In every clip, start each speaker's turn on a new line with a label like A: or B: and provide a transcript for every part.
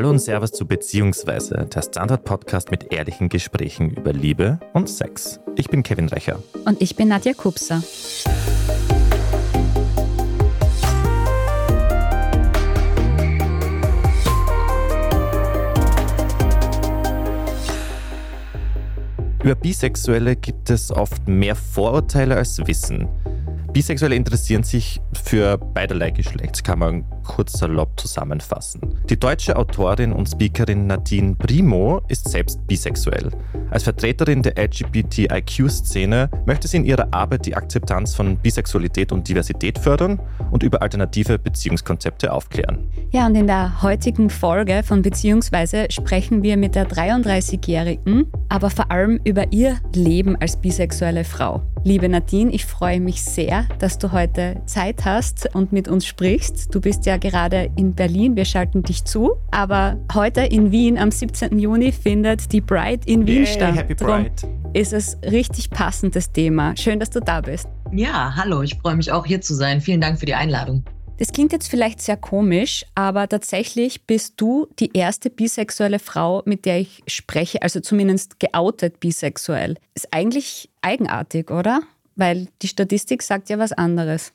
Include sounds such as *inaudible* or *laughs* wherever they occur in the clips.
A: Hallo und Servus zu Beziehungsweise, der Standard-Podcast mit ehrlichen Gesprächen über Liebe und Sex. Ich bin Kevin Recher.
B: Und ich bin Nadja Kupser.
A: Über Bisexuelle gibt es oft mehr Vorurteile als Wissen. Bisexuelle interessieren sich für beiderlei Geschlecht, kann man kurz salopp zusammenfassen. Die deutsche Autorin und Speakerin Nadine Primo ist selbst bisexuell. Als Vertreterin der LGBTIQ-Szene möchte sie in ihrer Arbeit die Akzeptanz von Bisexualität und Diversität fördern und über alternative Beziehungskonzepte aufklären.
B: Ja, und in der heutigen Folge von Beziehungsweise sprechen wir mit der 33-Jährigen, aber vor allem über ihr Leben als bisexuelle Frau. Liebe Nadine, ich freue mich sehr, dass du heute Zeit hast und mit uns sprichst. Du bist ja gerade in Berlin, wir schalten dich zu. Aber heute in Wien am 17. Juni findet die Pride in Wien
A: Yay,
B: statt.
A: Happy Pride.
B: Darum ist es richtig passendes Thema. Schön, dass du da bist.
C: Ja, hallo, ich freue mich auch hier zu sein. Vielen Dank für die Einladung.
B: Das klingt jetzt vielleicht sehr komisch, aber tatsächlich bist du die erste bisexuelle Frau, mit der ich spreche, also zumindest geoutet bisexuell. Ist eigentlich eigenartig, oder? Weil die Statistik sagt ja was anderes.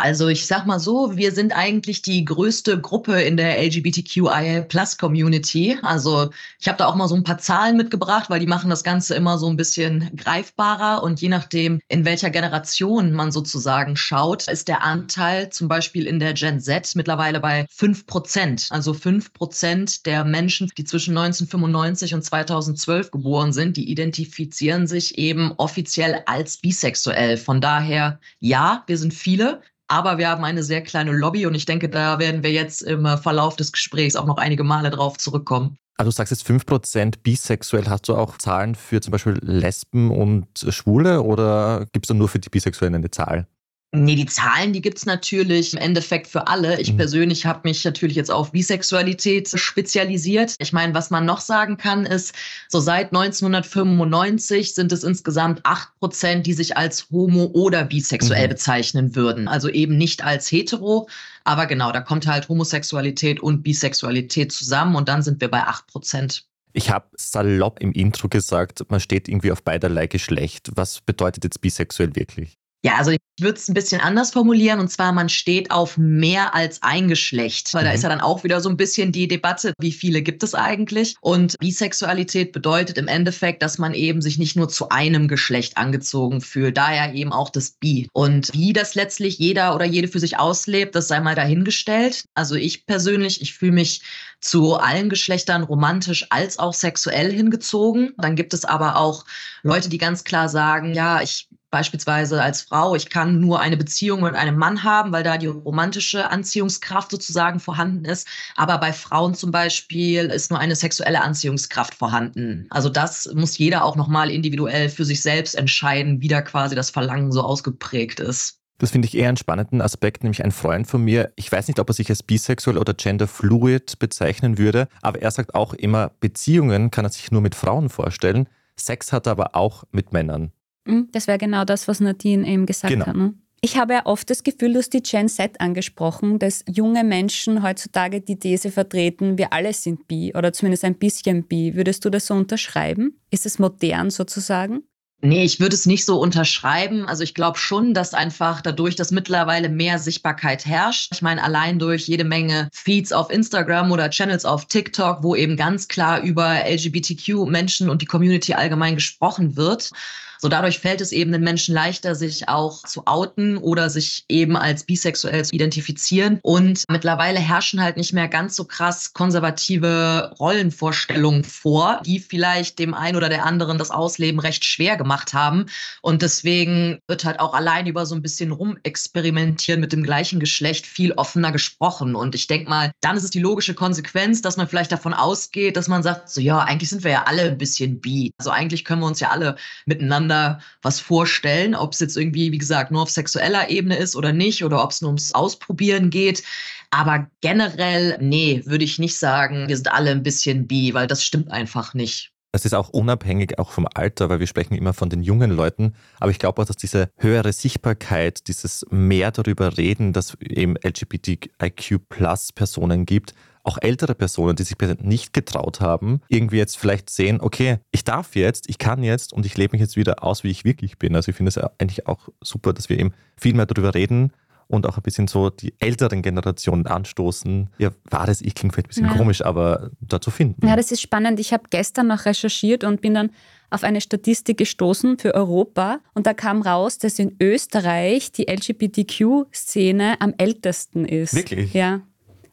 C: Also ich sag mal so, wir sind eigentlich die größte Gruppe in der LGBTQIA Plus Community. Also ich habe da auch mal so ein paar Zahlen mitgebracht, weil die machen das Ganze immer so ein bisschen greifbarer und je nachdem, in welcher Generation man sozusagen schaut, ist der Anteil zum Beispiel in der Gen Z mittlerweile bei fünf Prozent. Also fünf Prozent der Menschen, die zwischen 1995 und 2012 geboren sind, die identifizieren sich eben offiziell als bisexuell. Von daher, ja, wir sind viele. Aber wir haben eine sehr kleine Lobby und ich denke, da werden wir jetzt im Verlauf des Gesprächs auch noch einige Male drauf zurückkommen.
A: Also du sagst jetzt 5% bisexuell. Hast du auch Zahlen für zum Beispiel Lesben und Schwule oder gibt es da nur für die Bisexuellen eine Zahl?
C: Nee, die Zahlen, die gibt's natürlich im Endeffekt für alle. Ich mhm. persönlich habe mich natürlich jetzt auf Bisexualität spezialisiert. Ich meine, was man noch sagen kann, ist, so seit 1995 sind es insgesamt acht Prozent, die sich als homo oder bisexuell mhm. bezeichnen würden. Also eben nicht als hetero. Aber genau, da kommt halt Homosexualität und Bisexualität zusammen und dann sind wir bei acht Prozent.
A: Ich habe salopp im Intro gesagt, man steht irgendwie auf beiderlei Geschlecht. Was bedeutet jetzt bisexuell wirklich?
C: Ja, also ich würde es ein bisschen anders formulieren und zwar, man steht auf mehr als ein Geschlecht, weil mhm. da ist ja dann auch wieder so ein bisschen die Debatte, wie viele gibt es eigentlich? Und Bisexualität bedeutet im Endeffekt, dass man eben sich nicht nur zu einem Geschlecht angezogen fühlt, daher eben auch das Bi. Und wie das letztlich jeder oder jede für sich auslebt, das sei mal dahingestellt. Also ich persönlich, ich fühle mich zu allen Geschlechtern romantisch als auch sexuell hingezogen. Dann gibt es aber auch Leute, die ganz klar sagen, ja, ich beispielsweise als Frau, ich kann nur eine Beziehung mit einem Mann haben, weil da die romantische Anziehungskraft sozusagen vorhanden ist. Aber bei Frauen zum Beispiel ist nur eine sexuelle Anziehungskraft vorhanden. Also das muss jeder auch nochmal individuell für sich selbst entscheiden, wie da quasi das Verlangen so ausgeprägt ist.
A: Das finde ich eher einen spannenden Aspekt, nämlich ein Freund von mir, ich weiß nicht, ob er sich als bisexuell oder genderfluid bezeichnen würde, aber er sagt auch immer, Beziehungen kann er sich nur mit Frauen vorstellen, Sex hat er aber auch mit Männern.
B: Hm, das wäre genau das, was Nadine eben gesagt genau. hat. Ne? Ich habe ja oft das Gefühl, du hast die Gen Z angesprochen, dass junge Menschen heutzutage die These vertreten, wir alle sind bi oder zumindest ein bisschen bi. Würdest du das so unterschreiben? Ist es modern sozusagen?
C: Nee, ich würde es nicht so unterschreiben. Also ich glaube schon, dass einfach dadurch, dass mittlerweile mehr Sichtbarkeit herrscht. Ich meine, allein durch jede Menge Feeds auf Instagram oder Channels auf TikTok, wo eben ganz klar über LGBTQ-Menschen und die Community allgemein gesprochen wird so dadurch fällt es eben den Menschen leichter, sich auch zu outen oder sich eben als bisexuell zu identifizieren. Und mittlerweile herrschen halt nicht mehr ganz so krass konservative Rollenvorstellungen vor, die vielleicht dem einen oder der anderen das Ausleben recht schwer gemacht haben. Und deswegen wird halt auch allein über so ein bisschen rumexperimentieren mit dem gleichen Geschlecht viel offener gesprochen. Und ich denke mal, dann ist es die logische Konsequenz, dass man vielleicht davon ausgeht, dass man sagt, so ja, eigentlich sind wir ja alle ein bisschen bi. Also eigentlich können wir uns ja alle miteinander miteinander was vorstellen, ob es jetzt irgendwie, wie gesagt, nur auf sexueller Ebene ist oder nicht, oder ob es nur ums Ausprobieren geht. Aber generell, nee, würde ich nicht sagen, wir sind alle ein bisschen bi, weil das stimmt einfach nicht.
A: Das ist auch unabhängig auch vom Alter, weil wir sprechen immer von den jungen Leuten. Aber ich glaube auch, dass diese höhere Sichtbarkeit, dieses mehr darüber reden, dass eben LGBTIQ Plus Personen gibt, auch ältere Personen, die sich nicht getraut haben, irgendwie jetzt vielleicht sehen, okay, ich darf jetzt, ich kann jetzt und ich lebe mich jetzt wieder aus, wie ich wirklich bin. Also ich finde es eigentlich auch super, dass wir eben viel mehr darüber reden und auch ein bisschen so die älteren Generationen anstoßen. Ja, wahres Ich klingt vielleicht ein bisschen ja. komisch, aber da zu finden.
B: Ja, das ist spannend. Ich habe gestern noch recherchiert und bin dann auf eine Statistik gestoßen für Europa und da kam raus, dass in Österreich die LGBTQ-Szene am ältesten ist.
A: Wirklich?
B: Ja.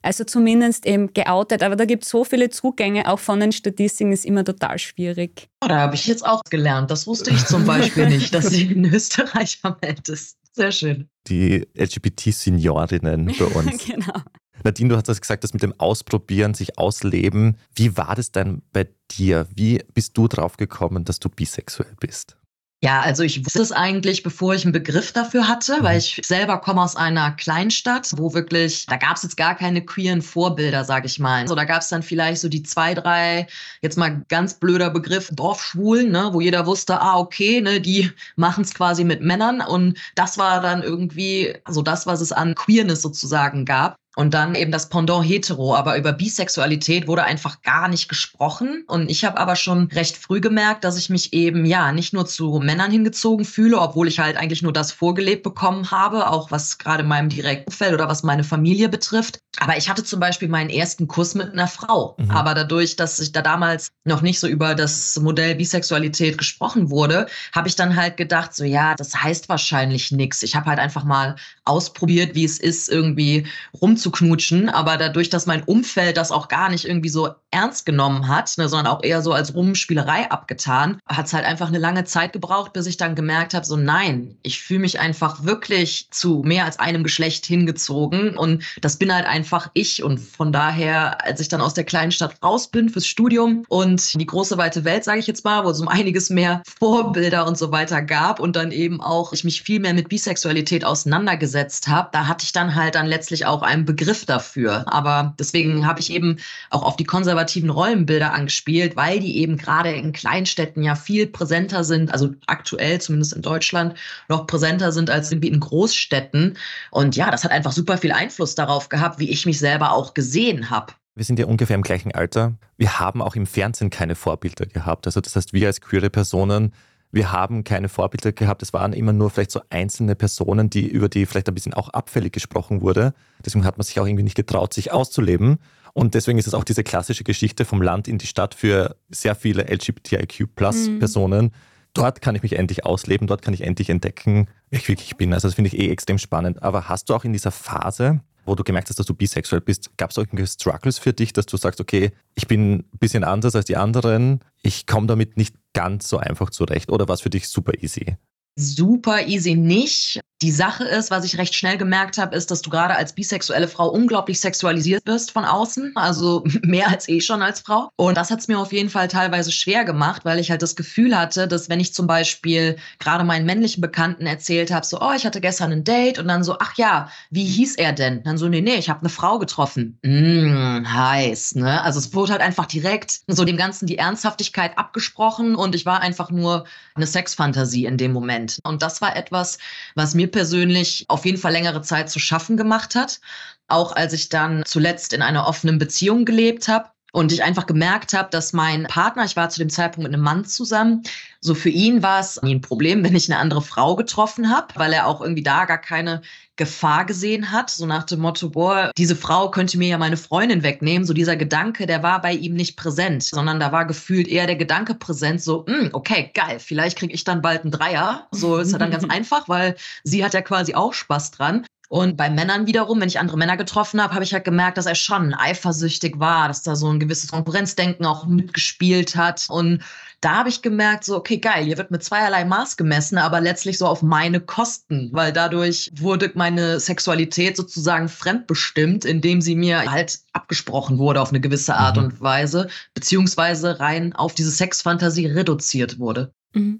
B: Also zumindest eben geoutet. Aber da gibt es so viele Zugänge, auch von den Statistiken ist immer total schwierig.
C: Oh, da habe ich jetzt auch gelernt. Das wusste ich zum Beispiel nicht, dass sie in Österreich am ältesten. Sehr schön.
A: Die LGBT-Seniorinnen *laughs* bei uns. genau. Nadine, du hast das gesagt, das mit dem Ausprobieren, sich ausleben. Wie war das denn bei dir? Wie bist du drauf gekommen, dass du bisexuell bist?
C: Ja, also ich wusste es eigentlich, bevor ich einen Begriff dafür hatte, mhm. weil ich selber komme aus einer Kleinstadt, wo wirklich, da gab es jetzt gar keine queeren Vorbilder, sag ich mal. So, da gab es dann vielleicht so die zwei, drei, jetzt mal ganz blöder Begriff, Dorfschwulen, ne, wo jeder wusste, ah, okay, ne, die machen es quasi mit Männern. Und das war dann irgendwie so das, was es an Queerness sozusagen gab. Und dann eben das Pendant hetero. Aber über Bisexualität wurde einfach gar nicht gesprochen. Und ich habe aber schon recht früh gemerkt, dass ich mich eben ja nicht nur zu Männern hingezogen fühle, obwohl ich halt eigentlich nur das vorgelebt bekommen habe, auch was gerade meinem direkten Feld oder was meine Familie betrifft. Aber ich hatte zum Beispiel meinen ersten Kuss mit einer Frau. Mhm. Aber dadurch, dass ich da damals noch nicht so über das Modell Bisexualität gesprochen wurde, habe ich dann halt gedacht, so ja, das heißt wahrscheinlich nichts. Ich habe halt einfach mal ausprobiert, wie es ist, irgendwie rumzu zu knutschen, aber dadurch, dass mein Umfeld das auch gar nicht irgendwie so ernst genommen hat, ne, sondern auch eher so als Rumspielerei abgetan, hat es halt einfach eine lange Zeit gebraucht, bis ich dann gemerkt habe, so nein, ich fühle mich einfach wirklich zu mehr als einem Geschlecht hingezogen. Und das bin halt einfach ich. Und von daher, als ich dann aus der kleinen Stadt raus bin fürs Studium und die große weite Welt, sage ich jetzt mal, wo es um einiges mehr Vorbilder und so weiter gab und dann eben auch ich mich viel mehr mit Bisexualität auseinandergesetzt habe, da hatte ich dann halt dann letztlich auch einen Begriff dafür. Aber deswegen habe ich eben auch auf die konservativen Rollenbilder angespielt, weil die eben gerade in Kleinstädten ja viel präsenter sind, also aktuell zumindest in Deutschland noch präsenter sind als irgendwie in Großstädten. Und ja, das hat einfach super viel Einfluss darauf gehabt, wie ich mich selber auch gesehen habe.
A: Wir sind ja ungefähr im gleichen Alter. Wir haben auch im Fernsehen keine Vorbilder gehabt. Also das heißt, wir als queere Personen wir haben keine Vorbilder gehabt. Es waren immer nur vielleicht so einzelne Personen, die über die vielleicht ein bisschen auch abfällig gesprochen wurde. Deswegen hat man sich auch irgendwie nicht getraut, sich auszuleben. Und deswegen ist es auch diese klassische Geschichte vom Land in die Stadt für sehr viele LGBTIQ-Plus-Personen. Mhm. Dort kann ich mich endlich ausleben, dort kann ich endlich entdecken, wer ich wirklich bin. Also das finde ich eh extrem spannend. Aber hast du auch in dieser Phase, wo du gemerkt hast, dass du bisexuell bist, gab es irgendwelche Struggles für dich, dass du sagst, okay, ich bin ein bisschen anders als die anderen, ich komme damit nicht ganz so einfach zurecht oder war es für dich super easy?
C: Super easy nicht. Die Sache ist, was ich recht schnell gemerkt habe, ist, dass du gerade als bisexuelle Frau unglaublich sexualisiert bist von außen, also *laughs* mehr als eh schon als Frau. Und das hat es mir auf jeden Fall teilweise schwer gemacht, weil ich halt das Gefühl hatte, dass wenn ich zum Beispiel gerade meinen männlichen Bekannten erzählt habe, so, oh, ich hatte gestern ein Date und dann so, ach ja, wie hieß er denn? Dann so, nee, nee, ich habe eine Frau getroffen. Mm, heiß, ne? Also es wurde halt einfach direkt so dem Ganzen die Ernsthaftigkeit abgesprochen und ich war einfach nur eine Sexfantasie in dem Moment. Und das war etwas, was mir mir persönlich auf jeden Fall längere Zeit zu schaffen gemacht hat. Auch als ich dann zuletzt in einer offenen Beziehung gelebt habe und ich einfach gemerkt habe, dass mein Partner, ich war zu dem Zeitpunkt mit einem Mann zusammen, so für ihn war es nie ein Problem, wenn ich eine andere Frau getroffen habe, weil er auch irgendwie da gar keine Gefahr gesehen hat, so nach dem Motto, boah, diese Frau könnte mir ja meine Freundin wegnehmen. So dieser Gedanke, der war bei ihm nicht präsent, sondern da war gefühlt eher der Gedanke präsent, so, mh, hm, okay, geil, vielleicht kriege ich dann bald einen Dreier. So ist ja dann ganz *laughs* einfach, weil sie hat ja quasi auch Spaß dran. Und bei Männern wiederum, wenn ich andere Männer getroffen habe, habe ich halt gemerkt, dass er schon eifersüchtig war, dass da so ein gewisses Konkurrenzdenken auch mitgespielt hat. Und da habe ich gemerkt, so, okay, geil, hier wird mit zweierlei Maß gemessen, aber letztlich so auf meine Kosten, weil dadurch wurde meine Sexualität sozusagen fremdbestimmt, indem sie mir halt abgesprochen wurde auf eine gewisse Art mhm. und Weise, beziehungsweise rein auf diese Sexfantasie reduziert wurde.
B: Mhm.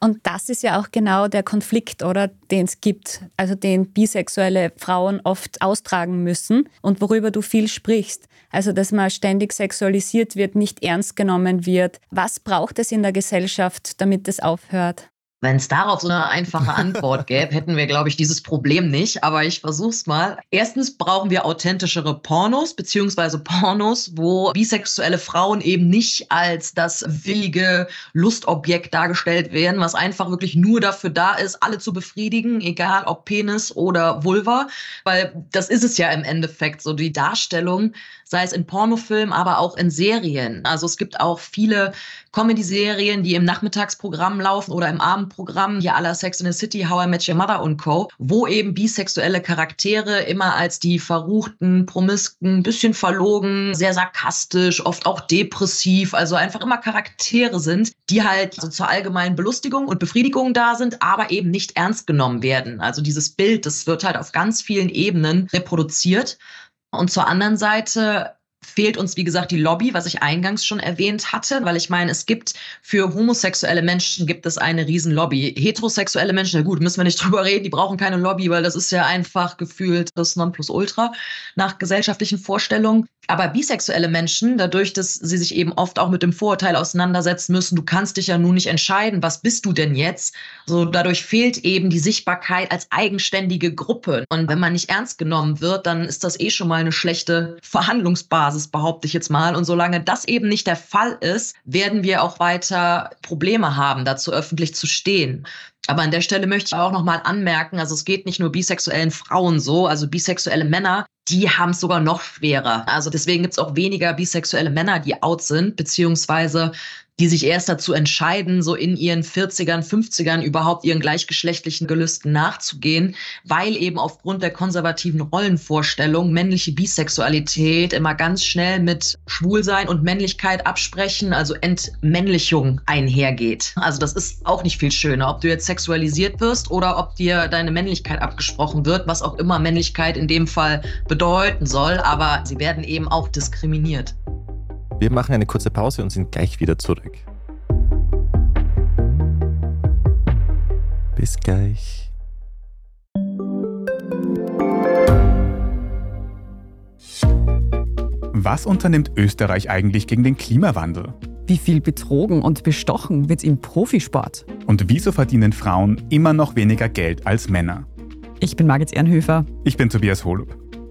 B: Und das ist ja auch genau der Konflikt, oder, den es gibt, also den bisexuelle Frauen oft austragen müssen und worüber du viel sprichst. Also, dass man ständig sexualisiert wird, nicht ernst genommen wird. Was braucht es in der Gesellschaft, damit es aufhört?
C: Wenn es darauf so eine einfache Antwort gäbe, hätten wir, glaube ich, dieses Problem nicht. Aber ich versuche es mal. Erstens brauchen wir authentischere Pornos, beziehungsweise Pornos, wo bisexuelle Frauen eben nicht als das willige Lustobjekt dargestellt werden, was einfach wirklich nur dafür da ist, alle zu befriedigen, egal ob Penis oder Vulva. Weil das ist es ja im Endeffekt, so die Darstellung, sei es in Pornofilmen, aber auch in Serien. Also es gibt auch viele Comedy-Serien, die im Nachmittagsprogramm laufen oder im Abendprogramm, hier aller Sex in the City, How I Met Your Mother und Co., wo eben bisexuelle Charaktere immer als die verruchten, promisken, bisschen verlogen, sehr sarkastisch, oft auch depressiv, also einfach immer Charaktere sind, die halt so zur allgemeinen Belustigung und Befriedigung da sind, aber eben nicht ernst genommen werden. Also dieses Bild, das wird halt auf ganz vielen Ebenen reproduziert. Und zur anderen Seite fehlt uns, wie gesagt, die Lobby, was ich eingangs schon erwähnt hatte, weil ich meine, es gibt für homosexuelle Menschen gibt es eine Riesenlobby. Heterosexuelle Menschen, na gut, müssen wir nicht *laughs* drüber reden, die brauchen keine Lobby, weil das ist ja einfach gefühlt das Nonplusultra nach gesellschaftlichen Vorstellungen. Aber bisexuelle Menschen, dadurch, dass sie sich eben oft auch mit dem Vorurteil auseinandersetzen müssen, du kannst dich ja nun nicht entscheiden, was bist du denn jetzt? So dadurch fehlt eben die Sichtbarkeit als eigenständige Gruppe. Und wenn man nicht ernst genommen wird, dann ist das eh schon mal eine schlechte Verhandlungsbasis, behaupte ich jetzt mal. Und solange das eben nicht der Fall ist, werden wir auch weiter Probleme haben, dazu öffentlich zu stehen. Aber an der Stelle möchte ich auch nochmal anmerken, also es geht nicht nur bisexuellen Frauen so, also bisexuelle Männer, die haben es sogar noch schwerer. Also deswegen gibt es auch weniger bisexuelle Männer, die out sind, beziehungsweise die sich erst dazu entscheiden, so in ihren 40ern, 50ern überhaupt ihren gleichgeschlechtlichen Gelüsten nachzugehen, weil eben aufgrund der konservativen Rollenvorstellung männliche Bisexualität immer ganz schnell mit Schwulsein und Männlichkeit absprechen, also Entmännlichung einhergeht. Also das ist auch nicht viel schöner, ob du jetzt sexualisiert wirst oder ob dir deine Männlichkeit abgesprochen wird, was auch immer Männlichkeit in dem Fall bedeuten soll, aber sie werden eben auch diskriminiert.
A: Wir machen eine kurze Pause und sind gleich wieder zurück. Bis gleich.
D: Was unternimmt Österreich eigentlich gegen den Klimawandel?
E: Wie viel betrogen und bestochen wird im Profisport?
D: Und wieso verdienen Frauen immer noch weniger Geld als Männer?
E: Ich bin Margit Ehrenhöfer.
D: Ich bin Tobias Holub.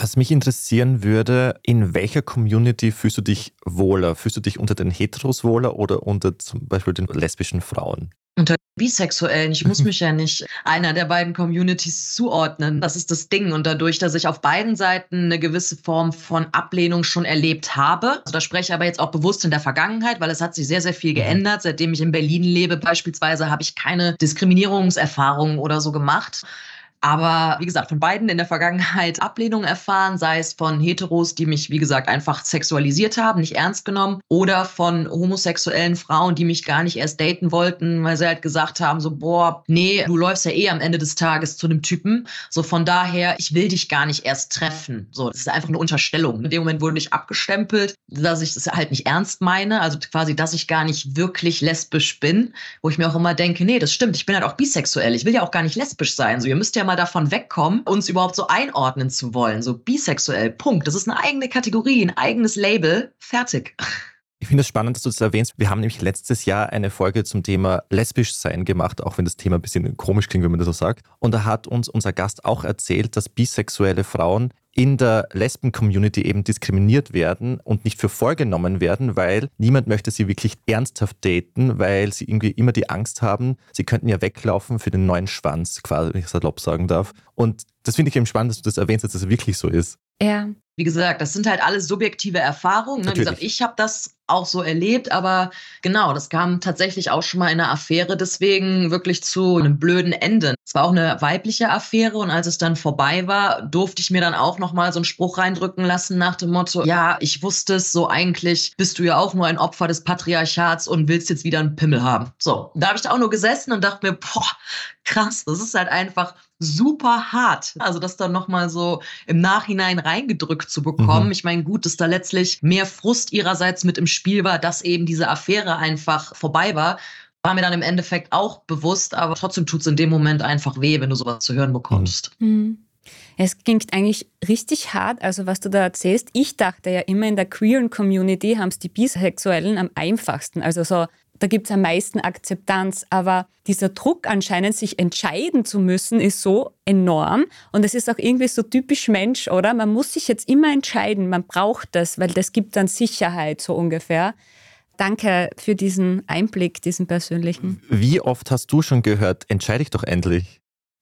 A: Was mich interessieren würde, in welcher Community fühlst du dich wohler? Fühlst du dich unter den Heteros wohler oder unter zum Beispiel den lesbischen Frauen?
C: Unter Bisexuellen. Ich muss *laughs* mich ja nicht einer der beiden Communities zuordnen. Das ist das Ding. Und dadurch, dass ich auf beiden Seiten eine gewisse Form von Ablehnung schon erlebt habe, also da spreche ich aber jetzt auch bewusst in der Vergangenheit, weil es hat sich sehr, sehr viel mhm. geändert. Seitdem ich in Berlin lebe beispielsweise, habe ich keine Diskriminierungserfahrungen oder so gemacht. Aber wie gesagt, von beiden in der Vergangenheit *laughs* Ablehnung erfahren, sei es von Heteros, die mich, wie gesagt, einfach sexualisiert haben, nicht ernst genommen, oder von homosexuellen Frauen, die mich gar nicht erst daten wollten, weil sie halt gesagt haben, so, boah, nee, du läufst ja eh am Ende des Tages zu einem Typen. So von daher, ich will dich gar nicht erst treffen. So, das ist einfach eine Unterstellung. In dem Moment wurde ich abgestempelt, dass ich das halt nicht ernst meine, also quasi, dass ich gar nicht wirklich lesbisch bin, wo ich mir auch immer denke, nee, das stimmt, ich bin halt auch bisexuell. Ich will ja auch gar nicht lesbisch sein. So, ihr müsst ja mal davon wegkommen, uns überhaupt so einordnen zu wollen. So bisexuell, Punkt. Das ist eine eigene Kategorie, ein eigenes Label. Fertig.
A: Ich finde es spannend, dass du das erwähnst. Wir haben nämlich letztes Jahr eine Folge zum Thema lesbisch sein gemacht, auch wenn das Thema ein bisschen komisch klingt, wenn man das so sagt. Und da hat uns unser Gast auch erzählt, dass bisexuelle Frauen in der Lesben-Community eben diskriminiert werden und nicht für vorgenommen werden, weil niemand möchte sie wirklich ernsthaft daten, weil sie irgendwie immer die Angst haben, sie könnten ja weglaufen für den neuen Schwanz, quasi, wenn ich salopp sagen darf. Und das finde ich eben spannend, dass du das erwähnst, dass das wirklich so ist.
C: Ja, wie gesagt, das sind halt alles subjektive Erfahrungen. Ne? Wie gesagt, ich habe das auch so erlebt, aber genau, das kam tatsächlich auch schon mal in einer Affäre, deswegen wirklich zu einem blöden Ende. Es war auch eine weibliche Affäre und als es dann vorbei war, durfte ich mir dann auch noch mal so einen Spruch reindrücken lassen nach dem Motto, ja, ich wusste es, so eigentlich bist du ja auch nur ein Opfer des Patriarchats und willst jetzt wieder einen Pimmel haben. So, da habe ich da auch nur gesessen und dachte mir, boah, krass, das ist halt einfach super hart. Also das dann nochmal so im Nachhinein reingedrückt zu bekommen. Mhm. Ich meine, gut, dass da letztlich mehr Frust ihrerseits mit im Spiel war, dass eben diese Affäre einfach vorbei war. war mir dann im Endeffekt auch bewusst, aber trotzdem tut es in dem Moment einfach weh, wenn du sowas zu hören bekommst.
B: Mhm. Es klingt eigentlich richtig hart, also was du da erzählst. Ich dachte ja immer, in der queeren Community haben es die Bisexuellen am einfachsten. Also so, da gibt es am meisten Akzeptanz. Aber dieser Druck anscheinend, sich entscheiden zu müssen, ist so enorm. Und es ist auch irgendwie so typisch Mensch, oder? Man muss sich jetzt immer entscheiden, man braucht das, weil das gibt dann Sicherheit, so ungefähr. Danke für diesen Einblick, diesen persönlichen.
A: Wie oft hast du schon gehört, entscheide ich doch endlich?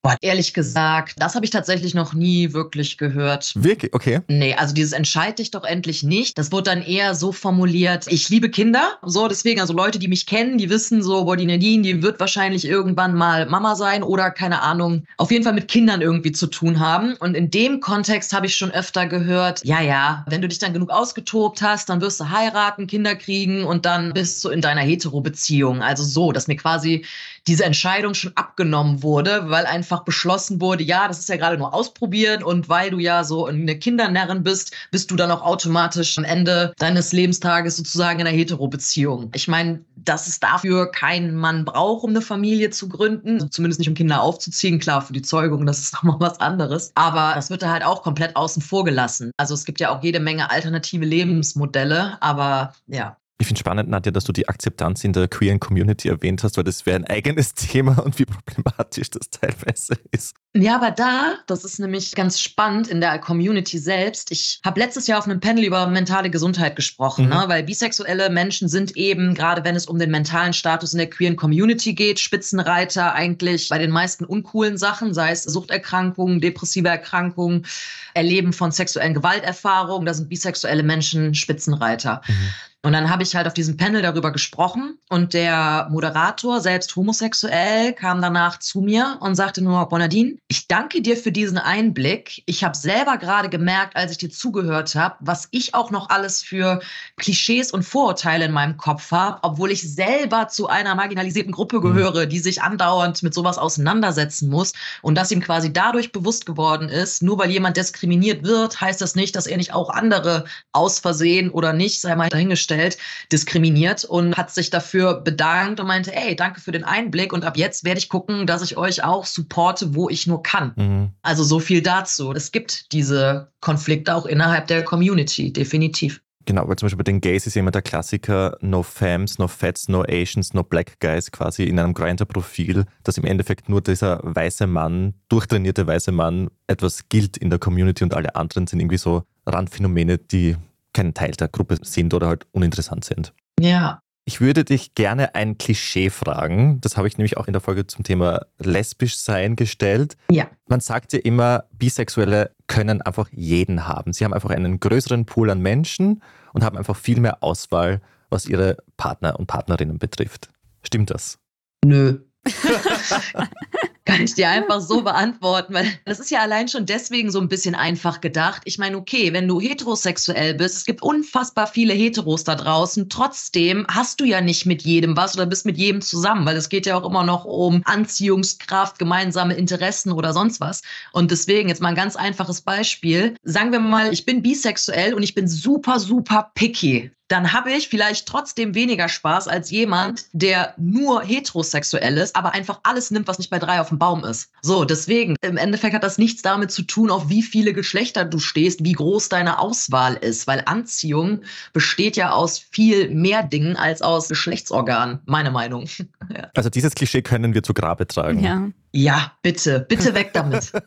C: Boah, ehrlich gesagt, das habe ich tatsächlich noch nie wirklich gehört.
A: Wirklich? Okay.
C: Nee, also dieses entscheid dich doch endlich nicht. Das wurde dann eher so formuliert, ich liebe Kinder. So, deswegen, also Leute, die mich kennen, die wissen so, boah, die Nadine, die wird wahrscheinlich irgendwann mal Mama sein oder keine Ahnung, auf jeden Fall mit Kindern irgendwie zu tun haben. Und in dem Kontext habe ich schon öfter gehört, ja, ja, wenn du dich dann genug ausgetobt hast, dann wirst du heiraten, Kinder kriegen und dann bist du in deiner Hetero-Beziehung. Also so, dass mir quasi diese Entscheidung schon abgenommen wurde, weil einfach beschlossen wurde, ja, das ist ja gerade nur ausprobieren und weil du ja so eine Kindernärrin bist, bist du dann auch automatisch am Ende deines Lebenstages sozusagen in einer Hetero-Beziehung. Ich meine, dass es dafür keinen Mann braucht, um eine Familie zu gründen, also zumindest nicht um Kinder aufzuziehen, klar, für die Zeugung, das ist *laughs* nochmal was anderes, aber das wird da halt auch komplett außen vor gelassen. Also es gibt ja auch jede Menge alternative Lebensmodelle, aber ja,
A: ich finde spannend, Nadja, dass du die Akzeptanz in der queeren Community erwähnt hast, weil das wäre ein eigenes *laughs* Thema und wie problematisch das teilweise ist.
C: Ja, aber da, das ist nämlich ganz spannend in der Community selbst. Ich habe letztes Jahr auf einem Panel über mentale Gesundheit gesprochen, mhm. ne? weil bisexuelle Menschen sind eben, gerade wenn es um den mentalen Status in der queeren Community geht, Spitzenreiter eigentlich bei den meisten uncoolen Sachen, sei es Suchterkrankungen, depressive Erkrankungen, Erleben von sexuellen Gewalterfahrungen. Da sind bisexuelle Menschen Spitzenreiter. Mhm. Und dann habe ich halt auf diesem Panel darüber gesprochen und der Moderator, selbst homosexuell, kam danach zu mir und sagte nur, Bonadine, ich danke dir für diesen Einblick. Ich habe selber gerade gemerkt, als ich dir zugehört habe, was ich auch noch alles für Klischees und Vorurteile in meinem Kopf habe, obwohl ich selber zu einer marginalisierten Gruppe mhm. gehöre, die sich andauernd mit sowas auseinandersetzen muss und dass ihm quasi dadurch bewusst geworden ist, nur weil jemand diskriminiert wird, heißt das nicht, dass er nicht auch andere aus Versehen oder nicht, sei mal dahingestellt, gestellt, diskriminiert und hat sich dafür bedankt und meinte, ey, danke für den Einblick und ab jetzt werde ich gucken, dass ich euch auch supporte, wo ich nur kann. Mhm. Also so viel dazu. Es gibt diese Konflikte auch innerhalb der Community, definitiv.
A: Genau, weil zum Beispiel bei den Gays ist ja immer der Klassiker No Fams, No Fats, No Asians, No Black Guys quasi in einem Grindr-Profil, dass im Endeffekt nur dieser weiße Mann, durchtrainierte weiße Mann etwas gilt in der Community und alle anderen sind irgendwie so Randphänomene, die kein Teil der Gruppe sind oder halt uninteressant sind.
C: Ja.
A: Ich würde dich gerne ein Klischee fragen. Das habe ich nämlich auch in der Folge zum Thema lesbisch sein gestellt.
C: Ja.
A: Man sagt ja immer, Bisexuelle können einfach jeden haben. Sie haben einfach einen größeren Pool an Menschen und haben einfach viel mehr Auswahl, was ihre Partner und Partnerinnen betrifft. Stimmt das?
C: Nö. *laughs* *laughs* Kann ich dir einfach so beantworten, weil das ist ja allein schon deswegen so ein bisschen einfach gedacht. Ich meine, okay, wenn du heterosexuell bist, es gibt unfassbar viele Heteros da draußen, trotzdem hast du ja nicht mit jedem was oder bist mit jedem zusammen, weil es geht ja auch immer noch um Anziehungskraft, gemeinsame Interessen oder sonst was. Und deswegen jetzt mal ein ganz einfaches Beispiel. Sagen wir mal, ich bin bisexuell und ich bin super, super picky dann habe ich vielleicht trotzdem weniger Spaß als jemand, der nur heterosexuell ist, aber einfach alles nimmt, was nicht bei drei auf dem Baum ist. So, deswegen, im Endeffekt hat das nichts damit zu tun, auf wie viele Geschlechter du stehst, wie groß deine Auswahl ist, weil Anziehung besteht ja aus viel mehr Dingen als aus Geschlechtsorganen, meine Meinung. *laughs*
A: ja. Also dieses Klischee können wir zu Grabe tragen.
C: Ja, ja bitte, bitte weg damit. *laughs*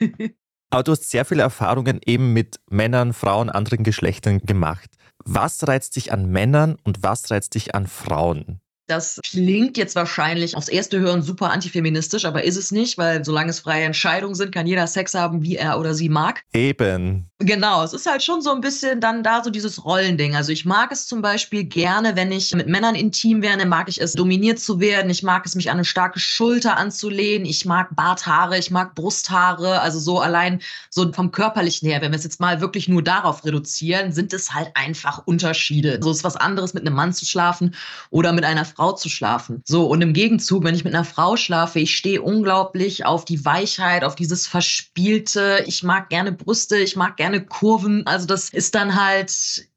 C: *laughs*
A: Aber du hast sehr viele Erfahrungen eben mit Männern, Frauen, anderen Geschlechtern gemacht. Was reizt dich an Männern und was reizt dich an Frauen?
C: Das klingt jetzt wahrscheinlich aufs erste Hören super antifeministisch, aber ist es nicht, weil solange es freie Entscheidungen sind, kann jeder Sex haben, wie er oder sie mag.
A: Eben.
C: Genau, es ist halt schon so ein bisschen dann da so dieses Rollending. Also ich mag es zum Beispiel gerne, wenn ich mit Männern intim werde, mag ich es dominiert zu werden. Ich mag es, mich an eine starke Schulter anzulehnen. Ich mag Barthaare, ich mag Brusthaare. Also so allein so vom körperlichen her, wenn wir es jetzt mal wirklich nur darauf reduzieren, sind es halt einfach Unterschiede. So ist was anderes mit einem Mann zu schlafen oder mit einer Frau Frau zu schlafen. So, und im Gegenzug, wenn ich mit einer Frau schlafe, ich stehe unglaublich auf die Weichheit, auf dieses Verspielte. Ich mag gerne Brüste, ich mag gerne Kurven. Also das ist dann halt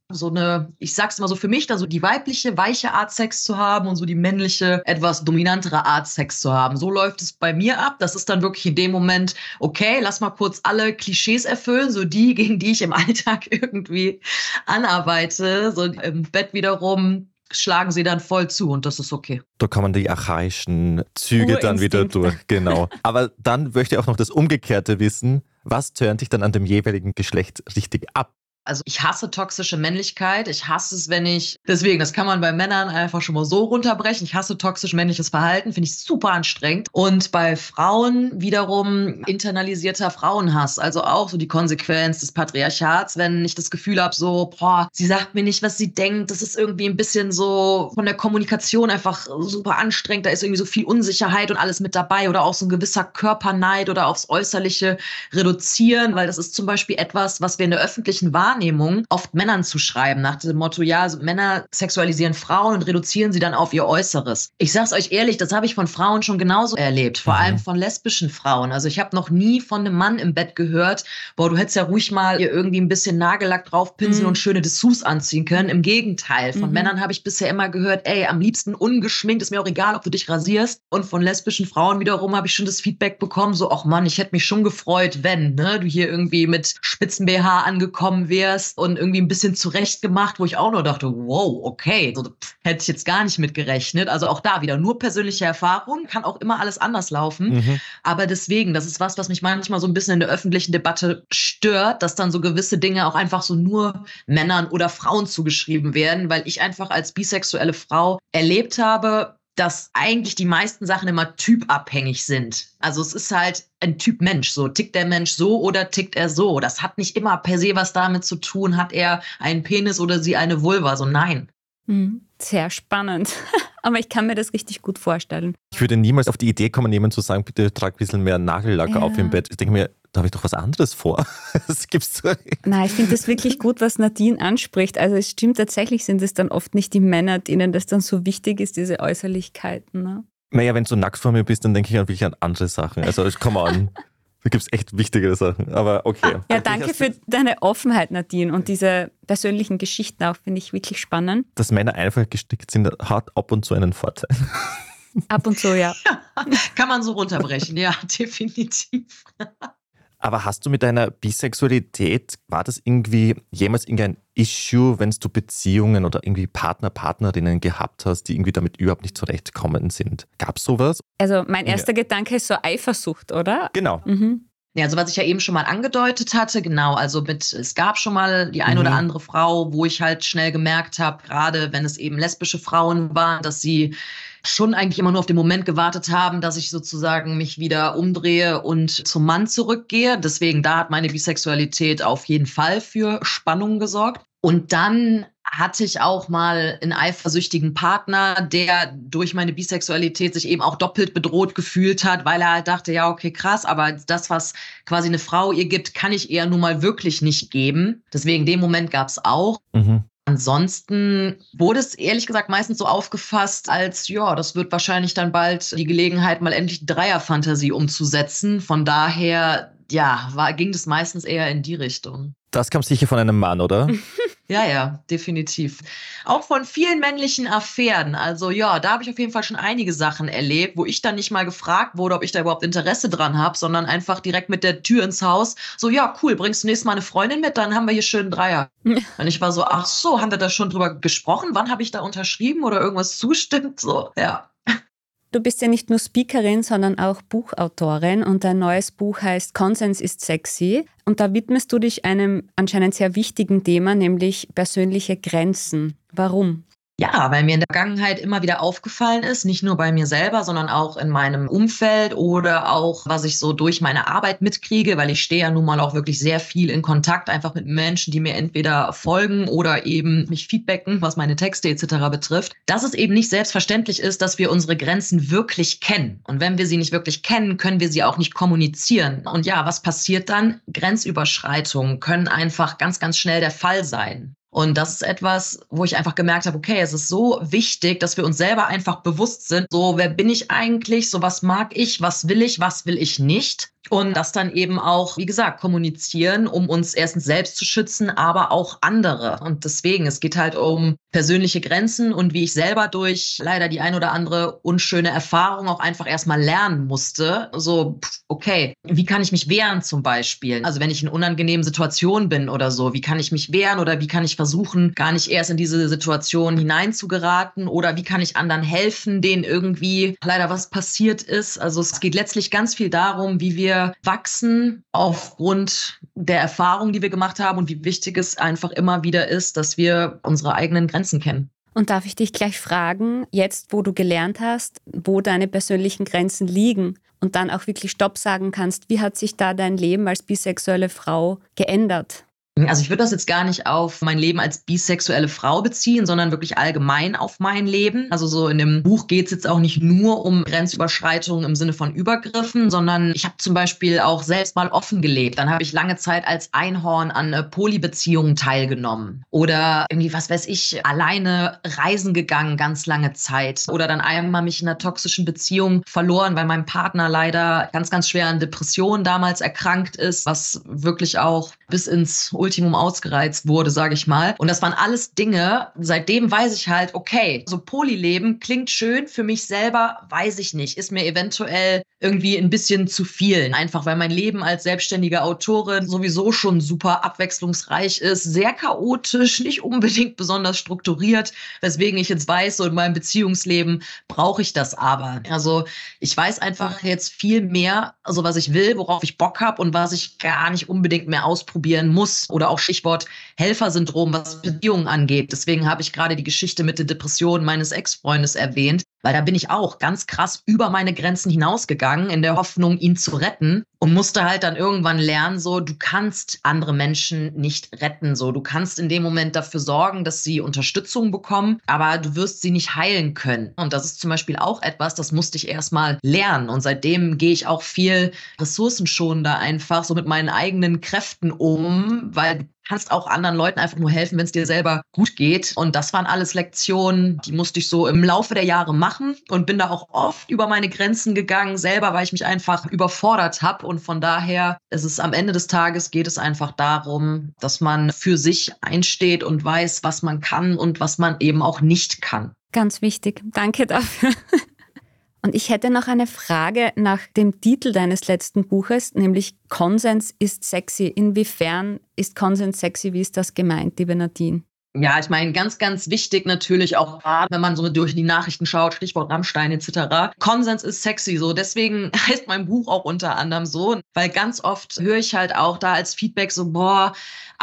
C: so eine, ich sag's mal so für mich, da so die weibliche, weiche Art Sex zu haben und so die männliche, etwas dominantere Art Sex zu haben. So läuft es bei mir ab. Das ist dann wirklich in dem Moment, okay, lass mal kurz alle Klischees erfüllen, so die, gegen die ich im *laughs* Alltag irgendwie anarbeite. So im Bett wiederum schlagen sie dann voll zu und das ist okay.
A: Da kommen die archaischen Züge dann wieder durch, genau. *laughs* Aber dann möchte ich auch noch das Umgekehrte wissen. Was tönt dich dann an dem jeweiligen Geschlecht richtig ab?
C: Also ich hasse toxische Männlichkeit. Ich hasse es, wenn ich, deswegen, das kann man bei Männern einfach schon mal so runterbrechen. Ich hasse toxisch männliches Verhalten, finde ich super anstrengend. Und bei Frauen wiederum internalisierter Frauenhass. Also auch so die Konsequenz des Patriarchats, wenn ich das Gefühl habe, so, boah, sie sagt mir nicht, was sie denkt. Das ist irgendwie ein bisschen so von der Kommunikation einfach super anstrengend. Da ist irgendwie so viel Unsicherheit und alles mit dabei. Oder auch so ein gewisser Körperneid oder aufs Äußerliche reduzieren, weil das ist zum Beispiel etwas, was wir in der öffentlichen Wahrnehmung Wahrnehmung oft Männern zu schreiben, nach dem Motto, ja, Männer sexualisieren Frauen und reduzieren sie dann auf ihr Äußeres. Ich sag's euch ehrlich, das habe ich von Frauen schon genauso erlebt, vor mhm. allem von lesbischen Frauen. Also ich habe noch nie von einem Mann im Bett gehört, boah, du hättest ja ruhig mal ihr irgendwie ein bisschen Nagellack draufpinseln mhm. und schöne Dessous anziehen können. Im Gegenteil, von mhm. Männern habe ich bisher immer gehört, ey, am liebsten ungeschminkt, ist mir auch egal, ob du dich rasierst. Und von lesbischen Frauen wiederum habe ich schon das Feedback bekommen, so, ach Mann, ich hätte mich schon gefreut, wenn, ne, du hier irgendwie mit Spitzen BH angekommen wärst wärst und irgendwie ein bisschen zurecht gemacht, wo ich auch nur dachte, wow, okay, so, pff, hätte ich jetzt gar nicht mit gerechnet. Also auch da wieder nur persönliche Erfahrung, kann auch immer alles anders laufen. Mhm. Aber deswegen, das ist was, was mich manchmal so ein bisschen in der öffentlichen Debatte stört, dass dann so gewisse Dinge auch einfach so nur Männern oder Frauen zugeschrieben werden, weil ich einfach als bisexuelle Frau erlebt habe, dass eigentlich die meisten Sachen immer typabhängig sind. Also es ist halt ein Typ Mensch. So tickt der Mensch so oder tickt er so. Das hat nicht immer per se was damit zu tun, hat er einen Penis oder sie eine Vulva. So nein.
B: Hm, sehr spannend. *laughs* Aber ich kann mir das richtig gut vorstellen.
A: Ich würde niemals auf die Idee kommen, jemand zu sagen, bitte trag ein bisschen mehr Nagellack ja. auf im Bett. Ich denke mir, da habe ich doch was anderes vor. *laughs* Das gibt's doch
B: Nein, ich finde das wirklich gut, was Nadine anspricht. Also es stimmt tatsächlich, sind es dann oft nicht die Männer, denen das dann so wichtig ist, diese Äußerlichkeiten. Ne?
A: Naja, wenn du nackt vor mir bist, dann denke ich an wirklich an andere Sachen. Also komm an. *laughs* Da gibt es echt wichtigere Sachen. Aber okay.
B: Ja, danke für deine Offenheit, Nadine. Und diese persönlichen Geschichten auch finde ich wirklich spannend.
A: Dass Männer einfach gestickt sind, hat ab und zu einen Vorteil.
B: Ab und zu, ja. ja *laughs*
C: kann man so runterbrechen, ja, *laughs* definitiv.
A: Aber hast du mit deiner Bisexualität, war das irgendwie jemals irgendein Issue, wenn du Beziehungen oder irgendwie Partner, Partnerinnen gehabt hast, die irgendwie damit überhaupt nicht zurechtkommen sind? Gab es sowas?
B: Also mein erster ja. Gedanke ist so Eifersucht, oder?
A: Genau.
B: Mhm.
C: Ja, also was ich ja eben schon mal angedeutet hatte, genau, also mit, es gab schon mal die ein oder mhm. andere Frau, wo ich halt schnell gemerkt habe, gerade wenn es eben lesbische Frauen waren, dass sie schon eigentlich immer nur auf den Moment gewartet haben, dass ich sozusagen mich wieder umdrehe und zum Mann zurückgehe. Deswegen, da hat meine Bisexualität auf jeden Fall für Spannung gesorgt. Und dann hatte ich auch mal einen eifersüchtigen Partner, der durch meine Bisexualität sich eben auch doppelt bedroht gefühlt hat, weil er halt dachte, ja, okay, krass, aber das, was quasi eine Frau ihr gibt, kann ich ihr nun mal wirklich nicht geben. Deswegen, den Moment gab es auch. Mhm. Ansonsten wurde es ehrlich gesagt meistens so aufgefasst, als ja, das wird wahrscheinlich dann bald die Gelegenheit, mal endlich Dreierfantasie umzusetzen. Von daher, ja, war, ging das meistens eher in die Richtung.
A: Das kam sicher von einem Mann, oder? *laughs*
C: Ja, ja, definitiv. Auch von vielen männlichen Affären. Also ja, da habe ich auf jeden Fall schon einige Sachen erlebt, wo ich dann nicht mal gefragt wurde, ob ich da überhaupt Interesse dran habe, sondern einfach direkt mit der Tür ins Haus. So, ja, cool, bringst du nächstes Mal eine Freundin mit, dann haben wir hier schön Dreier. *laughs* Und ich war so, ach so, haben wir da schon drüber gesprochen? Wann habe ich da unterschrieben oder irgendwas *laughs* zustimmt? So, ja.
B: Du bist ja nicht nur Speakerin, sondern auch Buchautorin und dein neues Buch heißt Konsens ist sexy. Und da widmest du dich einem anscheinend sehr wichtigen Thema, nämlich persönliche Grenzen. Warum?
C: Ja, weil mir in der Vergangenheit immer wieder aufgefallen ist, nicht nur bei mir selber, sondern auch in meinem Umfeld oder auch, was ich so durch meine Arbeit mitkriege, weil ich stehe ja nun mal auch wirklich sehr viel in Kontakt einfach mit Menschen, die mir entweder folgen oder eben mich feedbacken, was meine Texte etc. betrifft, dass es eben nicht selbstverständlich ist, dass wir unsere Grenzen wirklich kennen. Und wenn wir sie nicht wirklich kennen, können wir sie auch nicht kommunizieren. Und ja, was passiert dann? Grenzüberschreitungen können einfach ganz, ganz schnell der Fall sein. Und das ist etwas, wo ich einfach gemerkt habe, okay, es ist so wichtig, dass wir uns selber einfach bewusst sind, so wer bin ich eigentlich, so was mag ich, was will ich, was will ich nicht. Und das dann eben auch, wie gesagt, kommunizieren, um uns erstens selbst zu schützen, aber auch andere. Und deswegen, es geht halt um persönliche Grenzen und wie ich selber durch leider die ein oder andere unschöne Erfahrung auch einfach erstmal lernen musste. So, okay, wie kann ich mich wehren zum Beispiel? Also wenn ich in unangenehmen Situationen bin oder so, wie kann ich mich wehren oder wie kann ich versuchen, gar nicht erst in diese Situation hineinzugeraten oder wie kann ich anderen helfen, denen irgendwie leider was passiert ist? Also es geht letztlich ganz viel darum, wie wir wachsen aufgrund der Erfahrung, die wir gemacht haben und wie wichtig es einfach immer wieder ist, dass wir unsere eigenen Grenzen kennen.
B: Und darf ich dich gleich fragen, jetzt wo du gelernt hast, wo deine persönlichen Grenzen liegen und dann auch wirklich Stopp sagen kannst, wie hat sich da dein Leben als bisexuelle Frau geändert?
C: Also ich würde das jetzt gar nicht auf mein Leben als bisexuelle Frau beziehen, sondern wirklich allgemein auf mein Leben. Also so in dem Buch geht es jetzt auch nicht nur um Grenzüberschreitungen im Sinne von Übergriffen, sondern ich habe zum Beispiel auch selbst mal offen gelebt. Dann habe ich lange Zeit als Einhorn an äh, Polybeziehungen teilgenommen. Oder irgendwie, was weiß ich, alleine reisen gegangen, ganz lange Zeit. Oder dann einmal mich in einer toxischen Beziehung verloren, weil mein Partner leider ganz, ganz schwer an Depressionen damals erkrankt ist, was wirklich auch bis ins Ultimum ausgereizt wurde, sage ich mal. Und das waren alles Dinge, seitdem weiß ich halt, okay, so Polyleben klingt schön, für mich selber weiß ich nicht, ist mir eventuell irgendwie ein bisschen zu viel. Einfach weil mein Leben als selbstständige Autorin sowieso schon super abwechslungsreich ist, sehr chaotisch, nicht unbedingt besonders strukturiert, weswegen ich jetzt weiß, so in meinem Beziehungsleben brauche ich das aber. Also ich weiß einfach jetzt viel mehr, also was ich will, worauf ich Bock habe und was ich gar nicht unbedingt mehr ausprobieren muss oder auch Stichwort Helfersyndrom, was Beziehungen angeht. Deswegen habe ich gerade die Geschichte mit der Depression meines Ex-Freundes erwähnt, weil da bin ich auch ganz krass über meine Grenzen hinausgegangen in der Hoffnung, ihn zu retten und musste halt dann irgendwann lernen, so, du kannst andere Menschen nicht retten, so, du kannst in dem Moment dafür sorgen, dass sie Unterstützung bekommen, aber du wirst sie nicht heilen können. Und das ist zum Beispiel auch etwas, das musste ich erstmal lernen und seitdem gehe ich auch viel ressourcenschonender einfach so mit meinen eigenen Kräften um, weil kannst auch anderen Leuten einfach nur helfen, wenn es dir selber gut geht. Und das waren alles Lektionen, die musste ich so im Laufe der Jahre machen und bin da auch oft über meine Grenzen gegangen, selber, weil ich mich einfach überfordert habe. Und von daher ist es am Ende des Tages geht es einfach darum, dass man für sich einsteht und weiß, was man kann und was man eben auch nicht kann.
B: Ganz wichtig. Danke dafür. Und ich hätte noch eine Frage nach dem Titel deines letzten Buches, nämlich Konsens ist sexy. Inwiefern ist Konsens sexy? Wie ist das gemeint, liebe Nadine?
C: Ja, ich meine, ganz, ganz wichtig natürlich auch gerade, wenn man so durch die Nachrichten schaut, Stichwort Rammstein etc. Konsens ist sexy, so. Deswegen *laughs* heißt mein Buch auch unter anderem so, weil ganz oft höre ich halt auch da als Feedback so, boah,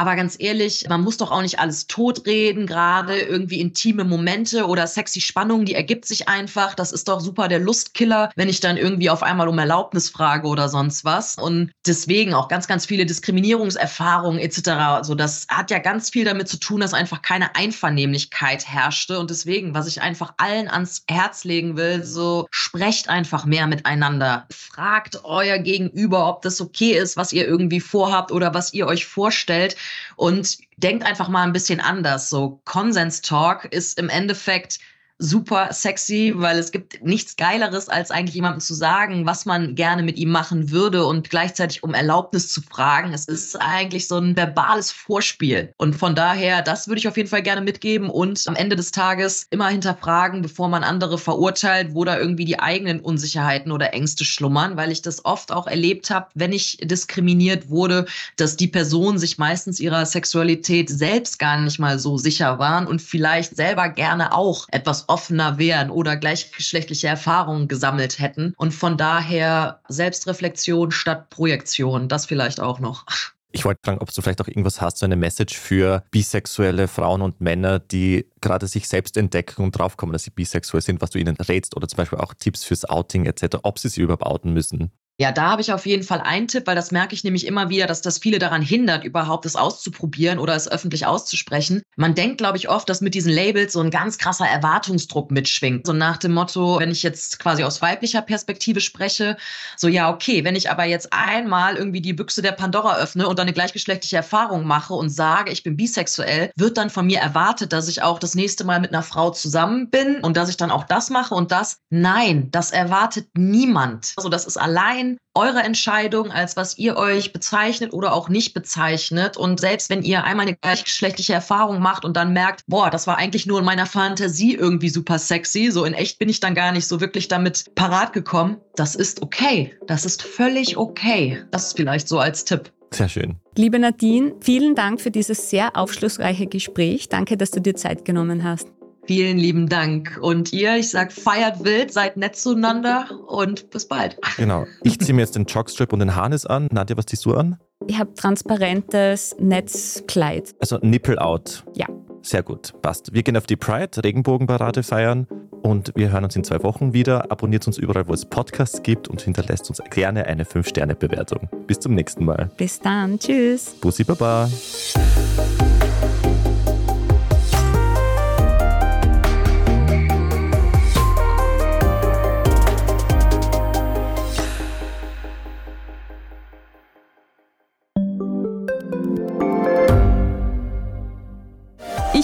C: aber ganz ehrlich, man muss doch auch nicht alles totreden, gerade irgendwie intime Momente oder sexy Spannung, die ergibt sich einfach. Das ist doch super der Lustkiller, wenn ich dann irgendwie auf einmal um Erlaubnis frage oder sonst was. Und deswegen auch ganz, ganz viele Diskriminierungserfahrungen etc. Also das hat ja ganz viel damit zu tun, dass einfach keine Einvernehmlichkeit herrschte. Und deswegen, was ich einfach allen ans Herz legen will, so sprecht einfach mehr miteinander. Fragt euer Gegenüber, ob das okay ist, was ihr irgendwie vorhabt oder was ihr euch vorstellt und denkt einfach mal ein bisschen anders. So Konsens-Talk ist im Endeffekt super sexy, weil es gibt nichts Geileres, als eigentlich jemandem zu sagen, was man gerne mit ihm machen würde und gleichzeitig um Erlaubnis zu fragen. Es ist eigentlich so ein verbales Vorspiel. Und von daher, das würde ich auf jeden Fall gerne mitgeben und am Ende des Tages immer hinterfragen, bevor man andere verurteilt, wo da irgendwie die eigenen Unsicherheiten oder Ängste schlummern, weil ich das oft auch erlebt habe, wenn ich diskriminiert wurde, dass die Personen sich meistens ihrer Sexualität selbst gar nicht mal so sicher waren und vielleicht selber gerne auch etwas offener wären oder gleichgeschlechtliche Erfahrungen gesammelt hätten. Und von daher Selbstreflexion statt Projektion, das vielleicht auch noch.
A: Ich wollte fragen, ob du vielleicht auch irgendwas hast, so eine Message für bisexuelle Frauen und Männer, die gerade sich selbst entdecken und draufkommen, dass sie bisexuell sind, was du ihnen rätst oder zum Beispiel auch Tipps fürs Outing etc., ob sie sie überhaupt outen müssen.
C: Ja, da habe ich auf jeden Fall einen Tipp, weil das merke ich nämlich immer wieder, dass das viele daran hindert, überhaupt es auszuprobieren oder es öffentlich auszusprechen. Man denkt, glaube ich, oft, dass mit diesen Labels so ein ganz krasser Erwartungsdruck mitschwingt. So nach dem Motto, wenn ich jetzt quasi aus weiblicher Perspektive spreche, so ja, okay, wenn ich aber jetzt einmal irgendwie die Büchse der Pandora öffne und dann eine gleichgeschlechtliche Erfahrung mache und sage, ich bin bisexuell, wird dann von mir erwartet, dass ich auch das nächste Mal mit einer Frau zusammen bin und dass ich dann auch das mache und das. Nein, das erwartet niemand. Also das ist allein rein, eure Entscheidung, als was ihr euch bezeichnet oder auch nicht bezeichnet. Und selbst wenn ihr einmal eine gleichgeschlechtliche Erfahrung macht und dann merkt, boah, das war eigentlich nur in meiner Fantasie irgendwie super sexy, so in echt bin ich dann gar nicht so wirklich damit parat gekommen, das ist okay. Das ist völlig okay. Das ist vielleicht so als Tipp.
A: Sehr schön.
B: Liebe Nadine, vielen Dank für dieses sehr aufschlussreiche Gespräch. Danke, dass du dir Zeit genommen hast.
C: Vielen lieben Dank. Und ihr, ich sag, feiert wild, seid nett zueinander und bis bald.
A: Genau. Ich ziehe mir jetzt den Jockstrip und den Harness an. Nadja, was ziehst du an?
B: Ich habe transparentes Netzkleid.
A: Also Nipple out.
B: Ja.
A: Sehr gut. Passt. Wir gehen auf die Pride, Regenbogenparade feiern und wir hören uns in zwei Wochen wieder. Abonniert uns überall, wo es Podcasts gibt und hinterlässt uns gerne eine 5-Sterne-Bewertung. Bis zum nächsten Mal.
B: Bis dann. Tschüss.
A: Bussi Baba.